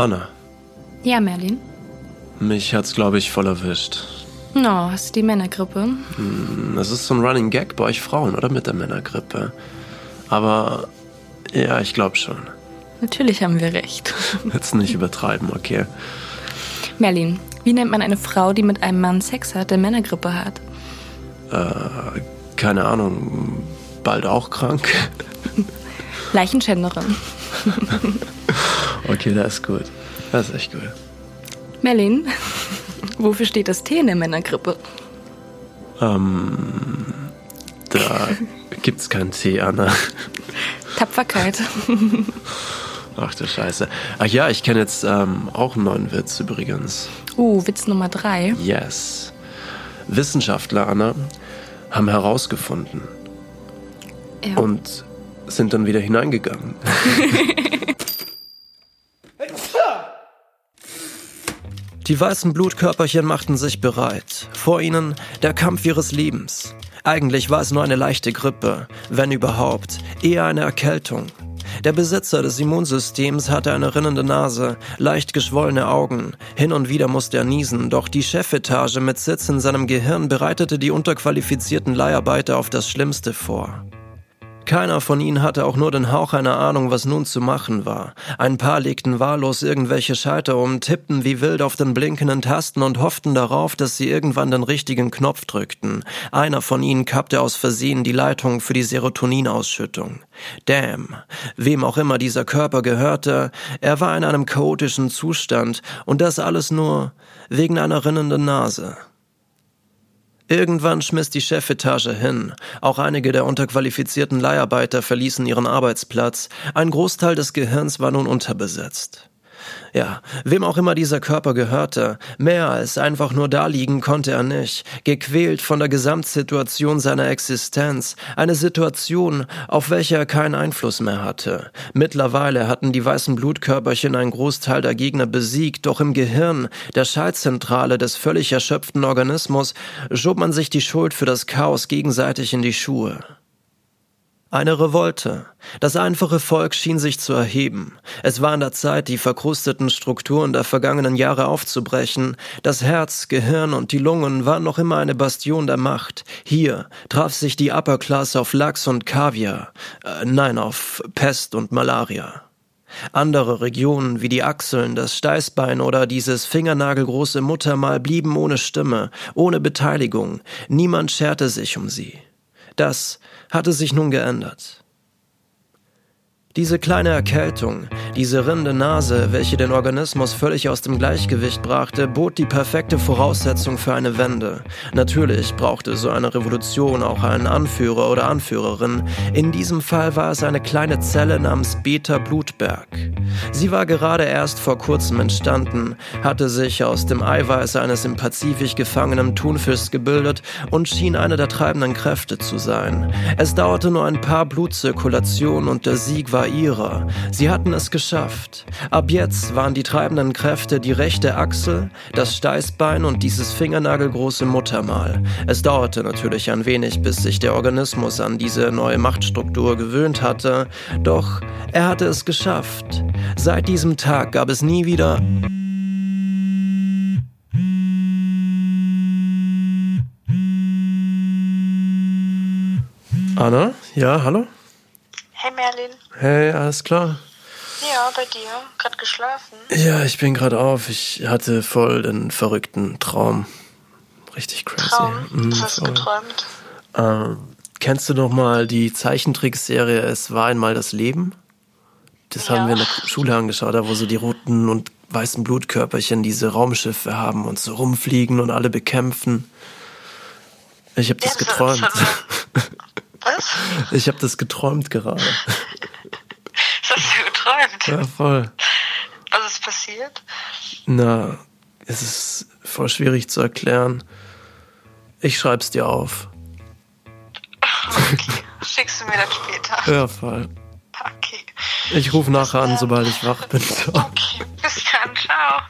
Anna, Ja, Merlin. mich hat's, glaube ich, voll erwischt. No, hast du die Männergrippe? Das ist so ein Running Gag bei euch Frauen, oder? Mit der Männergrippe. Aber ja, ich glaube schon. Natürlich haben wir recht. Jetzt nicht übertreiben, okay? Merlin, wie nennt man eine Frau, die mit einem Mann Sex hat, der Männergrippe hat? Keine Ahnung, bald auch krank? Leichenschänderin. Okay, das ist gut. Das ist echt gut. Merlin, wofür steht das T in der Männergrippe? Da gibt's keinen Tee, Anna. Tapferkeit. Ach du Scheiße. Ach ja, ich kenne jetzt ähm, auch einen neuen Witz übrigens. Uh, Witz Nummer drei. Yes. Wissenschaftler, Anna, haben herausgefunden Ja. und sind dann wieder hineingegangen. Die weißen Blutkörperchen machten sich bereit. Vor ihnen der Kampf ihres Lebens. Eigentlich war es nur eine leichte Grippe, wenn überhaupt, eher eine Erkältung. Der Besitzer des Immunsystems hatte eine rinnende Nase, leicht geschwollene Augen. Hin und wieder musste er niesen, doch die Chefetage mit Sitz in seinem Gehirn bereitete die unterqualifizierten Leiharbeiter auf das Schlimmste vor. Keiner von ihnen hatte auch nur den Hauch einer Ahnung, was nun zu machen war. Ein paar legten wahllos irgendwelche Schalter um, tippten wie wild auf den blinkenden Tasten und hofften darauf, dass sie irgendwann den richtigen Knopf drückten. Einer von ihnen kappte aus Versehen die Leitung für die Serotoninausschüttung. Damn, wem auch immer dieser Körper gehörte, er war in einem chaotischen Zustand und das alles nur wegen einer rinnenden Nase. Irgendwann schmiss die Chefetage hin. Auch einige der unterqualifizierten Leiharbeiter verließen ihren Arbeitsplatz. Ein Großteil des Gehirns war nun unterbesetzt. Ja, wem auch immer dieser Körper gehörte, mehr als einfach nur da liegen konnte er nicht, gequält von der Gesamtsituation seiner Existenz, eine Situation, auf welche er keinen Einfluss mehr hatte. Mittlerweile hatten die weißen Blutkörperchen einen Großteil der Gegner besiegt, doch im Gehirn, der Schaltzentrale des völlig erschöpften Organismus, schob man sich die Schuld für das Chaos gegenseitig in die Schuhe. Eine Revolte. Das einfache Volk schien sich zu erheben. Es war an der Zeit, die verkrusteten Strukturen der vergangenen Jahre aufzubrechen. Das Herz, Gehirn und die Lungen waren noch immer eine Bastion der Macht. Hier traf sich die Upper Class auf Lachs und Kaviar. Äh, nein, auf Pest und Malaria. Andere Regionen wie die Achseln, das Steißbein oder dieses fingernagelgroße Muttermal blieben ohne Stimme, ohne Beteiligung. Niemand scherte sich um sie. Das hatte sich nun geändert. Diese kleine Erkältung, diese rinnende Nase, welche den Organismus völlig aus dem Gleichgewicht brachte, bot die perfekte Voraussetzung für eine Wende. Natürlich brauchte so eine Revolution auch einen Anführer oder Anführerin. In diesem Fall war es eine kleine Zelle namens Beta Blutberg. Sie war gerade erst vor kurzem entstanden, hatte sich aus dem Eiweiß eines im Pazifik gefangenen Thunfischs gebildet und schien eine der treibenden Kräfte zu sein. Es dauerte nur ein paar Blutzirkulationen und der Sieg war ihrer. Sie hatten es geschafft. Ab jetzt waren die treibenden Kräfte die rechte Achsel, das Steißbein und dieses fingernagelgroße Muttermal. Es dauerte natürlich ein wenig, bis sich der Organismus an diese neue Machtstruktur gewöhnt hatte, doch er hatte es geschafft. Seit diesem Tag gab es nie wieder Anna? Ja, hallo? Hey Merlin. Hey, alles klar? Ja, bei dir. Gerade geschlafen. Ja, ich bin gerade auf. Ich hatte voll den verrückten Traum. Richtig crazy. Traum. Mhm, Was hast du geträumt? Ähm, kennst du noch mal die Zeichentrickserie Es war einmal das Leben? Das Ja. haben wir in der Schule angeschaut, da wo so die roten und weißen Blutkörperchen diese Raumschiffe haben und so rumfliegen und alle bekämpfen. Ich habe das Ja, geträumt. Was? Ich habe das geträumt gerade. Geträumt? Ja, voll. Was ist passiert? Na, es ist voll schwierig zu erklären. Ich schreib's dir auf. Schickst du mir das später? Ja, voll. Okay. Ich rufe nachher an, sobald ich wach bin. Okay. Bis dann. Ciao.